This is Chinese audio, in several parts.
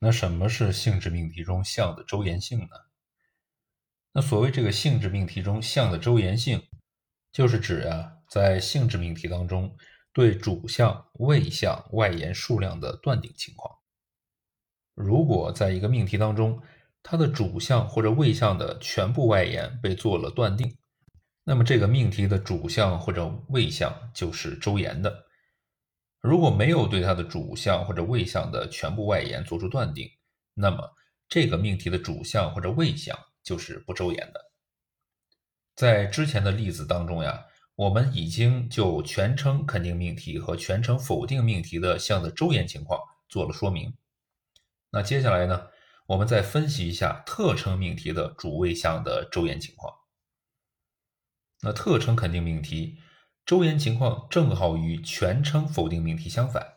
那什么是性质命题中项的周延性呢？那所谓这个性质命题中项的周延性，就是指啊，在性质命题当中对主项、谓项外延数量的断定情况。如果在一个命题当中，它的主项或者谓项的全部外延被做了断定，那么这个命题的主项或者谓项就是周延的。如果没有对它的主项或者谓项的全部外延做出断定，那么这个命题的主项或者谓项就是不周延的。在之前的例子当中呀，我们已经就全称肯定命题和全称否定命题的项的周延情况做了说明。那接下来呢，我们再分析一下特称命题的主谓项的周延情况。那特称肯定命题。周延情况正好与全称否定命题相反，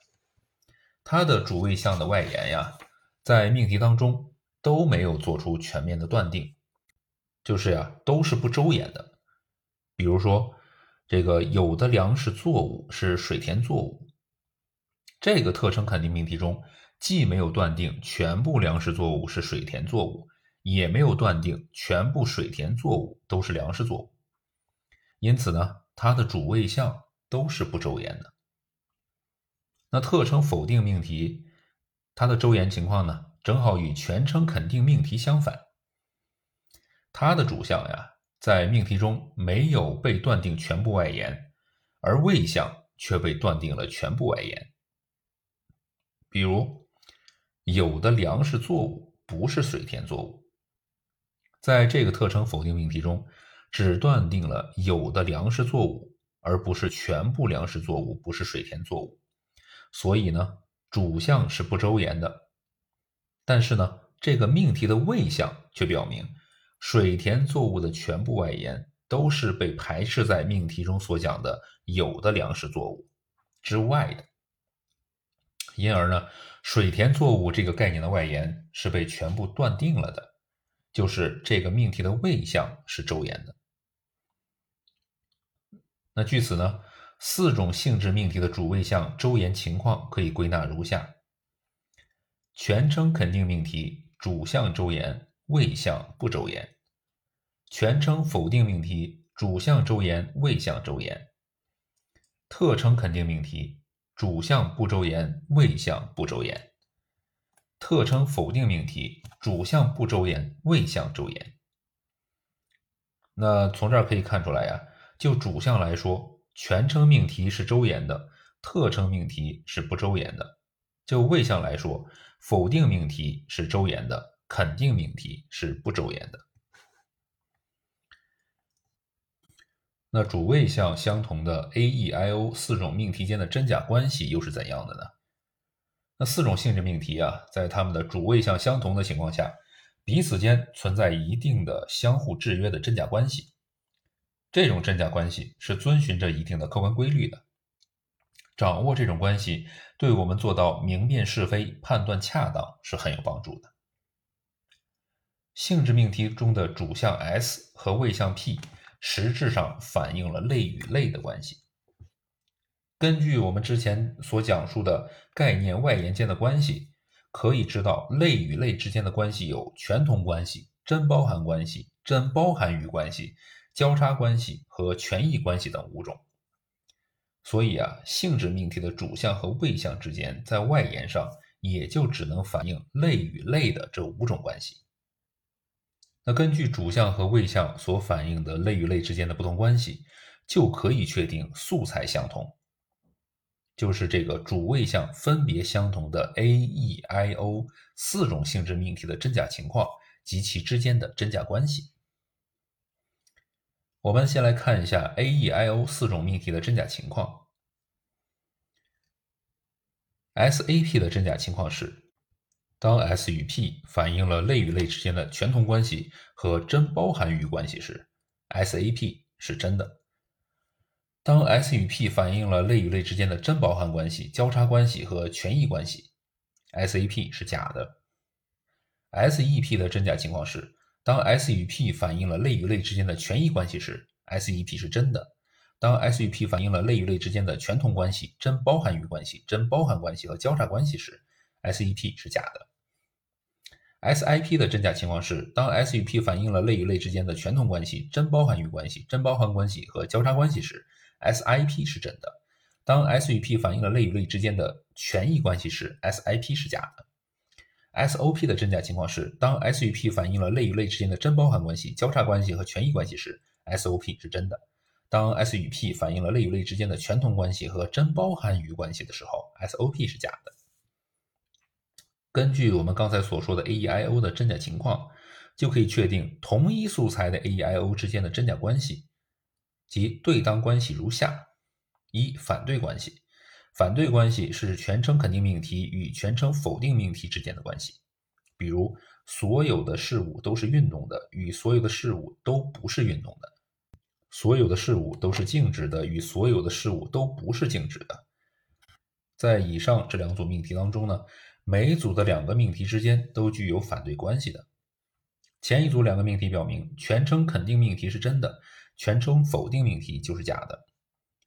它的主谓项的外延呀，在命题当中都没有做出全面的断定，就是呀，都是不周延的。比如说，这个有的粮食作物是水田作物，这个特称肯定命题中既没有断定全部粮食作物是水田作物，也没有断定全部水田作物都是粮食作物，因此呢。它的主谓项都是不周延的。那特称否定命题，它的周延情况呢，正好与全称肯定命题相反。它的主项呀，在命题中没有被断定全部外延，而谓项却被断定了全部外延。比如，有的粮食作物不是水田作物，在这个特称否定命题中。只断定了有的粮食作物，而不是全部粮食作物不是水田作物，所以呢，主项是不周延的。但是呢，这个命题的谓项却表明，水田作物的全部外延都是被排斥在命题中所讲的有的粮食作物之外的。因而呢，水田作物这个概念的外延是被全部断定了的，就是这个命题的谓项是周延的。那据此呢，四种性质命题的主谓项周延情况可以归纳如下：全称肯定命题主项周延，谓项不周延；全称否定命题主项周延，谓项周延；特称肯定命题主项不周延，谓项不周延；特称否定命题主项不周延，谓项周延。那从这儿可以看出来呀。就主项来说，全称命题是周延的，特称命题是不周延的；就谓项来说，否定命题是周延的，肯定命题是不周延的。那主谓项相同的 A、E、I、O 四种命题间的真假关系又是怎样的呢？那四种性质命题啊，在它们的主谓项相同的情况下，彼此间存在一定的相互制约的真假关系。这种真假关系是遵循着一定的客观规律的，掌握这种关系，对我们做到明辨是非、判断恰当是很有帮助的。性质命题中的主项 S 和谓项 P 实质上反映了类与类的关系。根据我们之前所讲述的概念外延间的关系，可以知道类与类之间的关系有全同关系、真包含关系、真包含于关系。交叉关系和权益关系等五种，所以啊，性质命题的主项和谓项之间在外延上也就只能反映类与类的这五种关系。那根据主项和谓项所反映的类与类之间的不同关系，就可以确定素材相同，就是这个主谓项分别相同的 A、E、I、O 四种性质命题的真假情况及其之间的真假关系。我们先来看一下 A、E、I、O 四种命题的真假情况。S、A、P 的真假情况是：当 S 与 P 反映了类与类之间的全同关系和真包含于关系时，S、A、P 是真的；当 S 与 P 反映了类与类之间的真包含关系、交叉关系和权益关系，S、A、P 是假的。S、E、P 的真假情况是。当 S 与 P 反映了类与类之间的权益关系时，SEP 是真的；当 S 与 P 反映了类与类之间的全同关系、真包含于关系、真包含关系和交叉关系时，SEP 是假的。SIP 的真假情况是，当 S 与 P 反映了类与类之间的全同关系、真包含域关系、真包含关系和交叉关系时，SIP 是真的；当 S 与 P 反映了类与类之间的权益关系时，SIP 是假的。SOP 的真假情况是，当 S 与 P 反映了类与类之间的真包含关系、交叉关系和权益关系时，SOP 是真的；当 S 与 P 反映了类与类之间的全同关系和真包含于关系的时候，SOP 是假的。根据我们刚才所说的 A-E-I-O 的真假情况，就可以确定同一素材的 A-E-I-O 之间的真假关系，即对当关系如下：一、反对关系。反对关系是全称肯定命题与全称否定命题之间的关系。比如，所有的事物都是运动的，与所有的事物都不是运动的；所有的事物都是静止的，与所有的事物都不是静止的。在以上这两组命题当中呢？每组的两个命题之间都具有反对关系的。前一组两个命题表明全称肯定命题是真的，全称否定命题就是假的。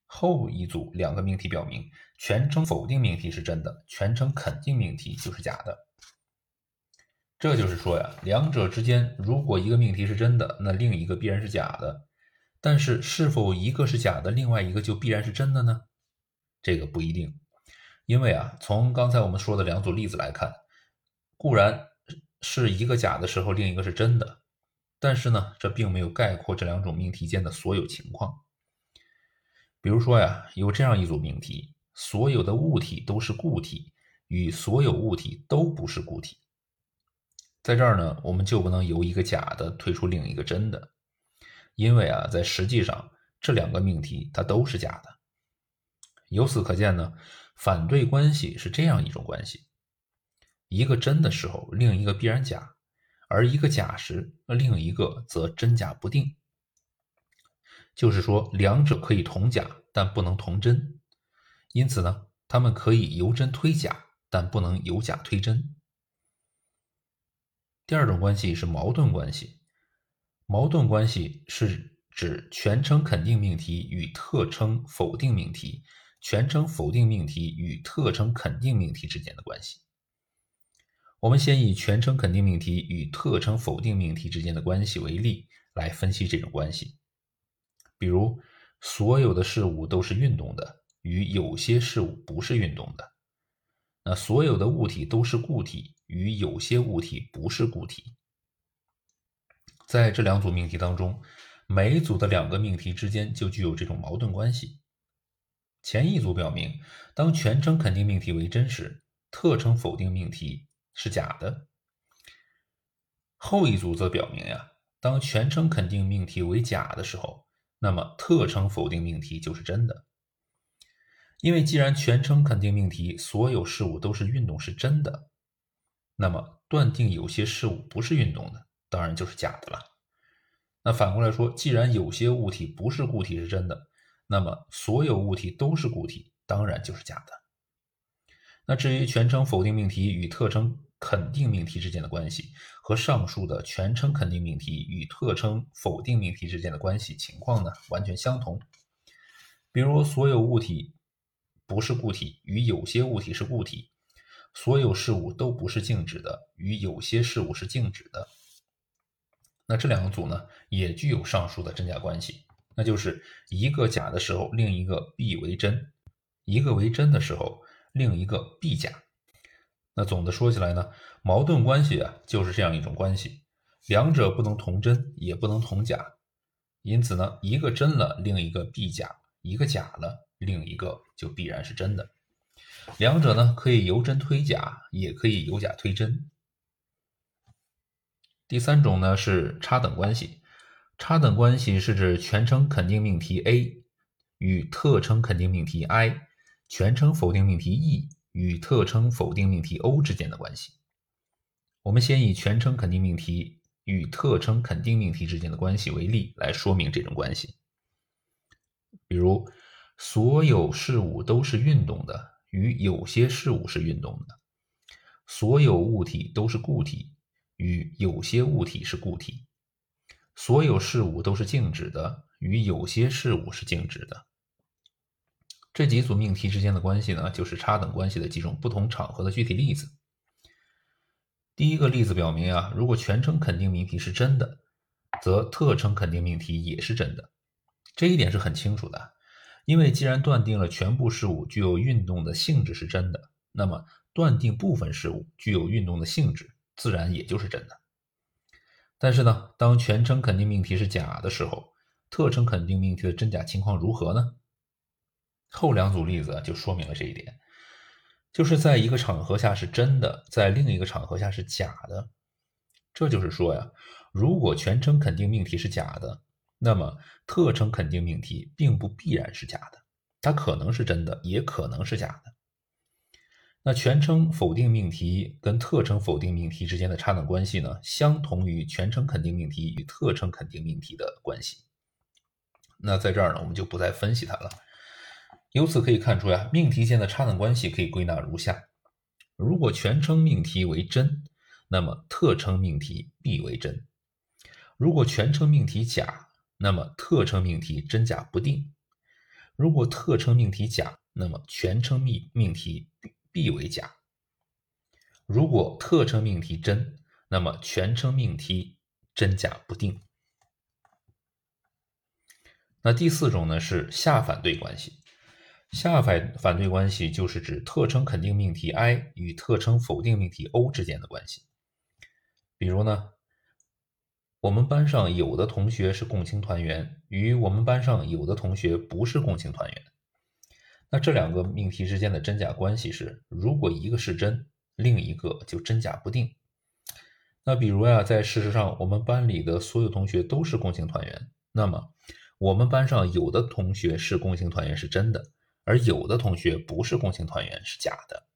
后一组两个命题表明全称否定命题是真的，全称肯定命题就是假的。这就是说呀，两者之间如果一个命题是真的，那另一个必然是假的。但是是否一个是假的，另外一个就必然是真的呢？这个不一定。因为啊，从刚才我们说的两组例子来看，固然是一个假的时候，另一个是真的，但是呢，这并没有概括这两种命题间的所有情况。比如说呀，有这样一组命题：所有的物体都是固体，与所有物体都不是固体。在这儿呢，我们就不能由一个假的推出另一个真的，因为啊，在实际上这两个命题它都是假的。由此可见呢。反对关系是这样一种关系：一个真的时候，另一个必然假；而一个假时，另一个则真假不定。就是说，两者可以同假，但不能同真。因此呢，他们可以由真推假，但不能由假推真。第二种关系是矛盾关系。矛盾关系是指全称肯定命题与特称否定命题。全称否定命题与特称肯定命题之间的关系。我们先以全称肯定命题与特称否定命题之间的关系为例来分析这种关系。比如，所有的事物都是运动的，与有些事物不是运动的。那所有的物体都是固体，与有些物体不是固体。在这两组命题当中，每组的两个命题之间就具有这种矛盾关系。前一组表明，当全称肯定命题为真时，特称否定命题是假的。后一组则表明呀，当全称肯定命题为假的时候，那么特称否定命题就是真的。因为既然全称肯定命题所有事物都是运动是真的，那么断定有些事物不是运动的，当然就是假的了。那反过来说，既然有些物体不是固体是真的。那么，所有物体都是固体，当然就是假的。那至于全称否定命题与特称肯定命题之间的关系，和上述的全称肯定命题与特称否定命题之间的关系情况呢，完全相同。比如，所有物体不是固体，与有些物体是固体；所有事物都不是静止的，与有些事物是静止的。那这两个组呢，也具有上述的真假关系。那就是一个假的时候，另一个必为真；一个为真的时候，另一个必假。那总的说起来呢，矛盾关系啊，就是这样一种关系，两者不能同真，也不能同假。因此呢，一个真了，另一个必假；一个假了，另一个就必然是真的。两者呢，可以由真推假，也可以由假推真。第三种呢，是差等关系。差等关系是指全称肯定命题 A 与特称肯定命题 I、全称否定命题 E 与特称否定命题 O 之间的关系。我们先以全称肯定命题与特称肯定命题之间的关系为例来说明这种关系。比如，所有事物都是运动的，与有些事物是运动的；所有物体都是固体，与有些物体是固体。所有事物都是静止的，与有些事物是静止的。这几组命题之间的关系呢，就是差等关系的几种不同场合的具体例子。第一个例子表明啊，如果全称肯定命题是真的，则特称肯定命题也是真的。这一点是很清楚的，因为既然断定了全部事物具有运动的性质是真的，那么断定部分事物具有运动的性质，自然也就是真的。但是呢，当全称肯定命题是假的时候，特称肯定命题的真假情况如何呢？后两组例子就说明了这一点。就是在一个场合下是真的，在另一个场合下是假的。这就是说呀，如果全称肯定命题是假的，那么特称肯定命题并不必然是假的，它可能是真的，也可能是假的。那全称否定命题跟特称否定命题之间的差等关系呢，相同于全称肯定命题与特称肯定命题的关系。那在这儿呢，我们就不再分析它了。由此可以看出呀，命题间的差等关系可以归纳如下：如果全称命题为真，那么特称命题必为真；如果全称命题假，那么特称命题真假不定；如果特称命题假，那么全称命命题必为假；如果特称命题真，那么全称命题真假不定。那第四种呢是下反对关系。下反反对关系就是指特称肯定命题 I 与特称否定命题 O 之间的关系。比如呢，我们班上有的同学是共青团员，与我们班上有的同学不是共青团员。那这两个命题之间的真假关系是，如果一个是真，另一个就真假不定。那比如呀，在事实上我们班里的所有同学都是共青团员，那么我们班上有的同学是共青团员是真的。而有的同学不是共青团员是假的，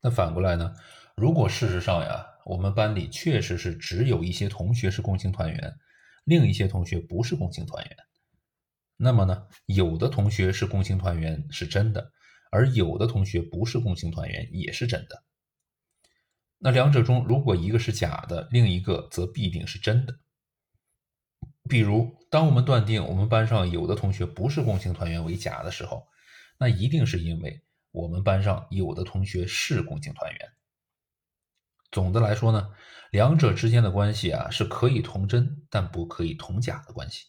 那反过来呢？如果事实上呀，我们班里确实是只有一些同学是共青团员，另一些同学不是共青团员，那么呢，有的同学是共青团员是真的，而有的同学不是共青团员也是真的。那两者中如果一个是假的，另一个则必定是真的。比如，当我们断定我们班上有的同学不是共青团员为假的时候，那一定是因为我们班上有的同学是共青团员。总的来说呢，两者之间的关系啊是可以同真但不可以同假的关系。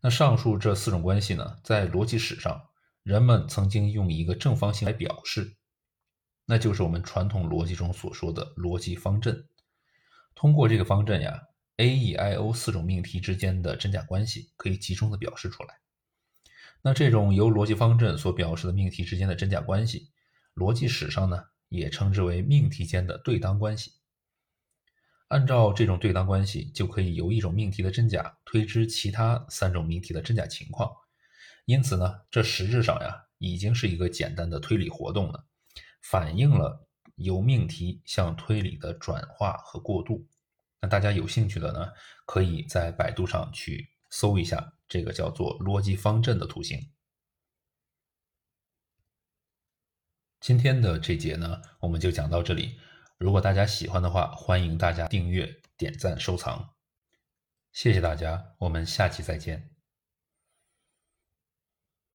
那上述这四种关系呢，在逻辑史上，人们曾经用一个正方形来表示，那就是我们传统逻辑中所说的逻辑方阵。通过这个方阵呀，A、E、I、O 四种命题之间的真假关系可以集中的表示出来。那这种由逻辑方阵所表示的命题之间的真假关系，逻辑史上呢也称之为命题间的对当关系。按照这种对当关系，就可以由一种命题的真假推知其他三种命题的真假情况。因此呢，这实质上呀已经是一个简单的推理活动了，反映了由命题向推理的转化和过渡。那大家有兴趣的呢，可以在百度上去搜一下。这个叫做逻辑方阵的图形。今天的这节呢，我们就讲到这里。如果大家喜欢的话，欢迎大家订阅、点赞、收藏。谢谢大家，我们下期再见。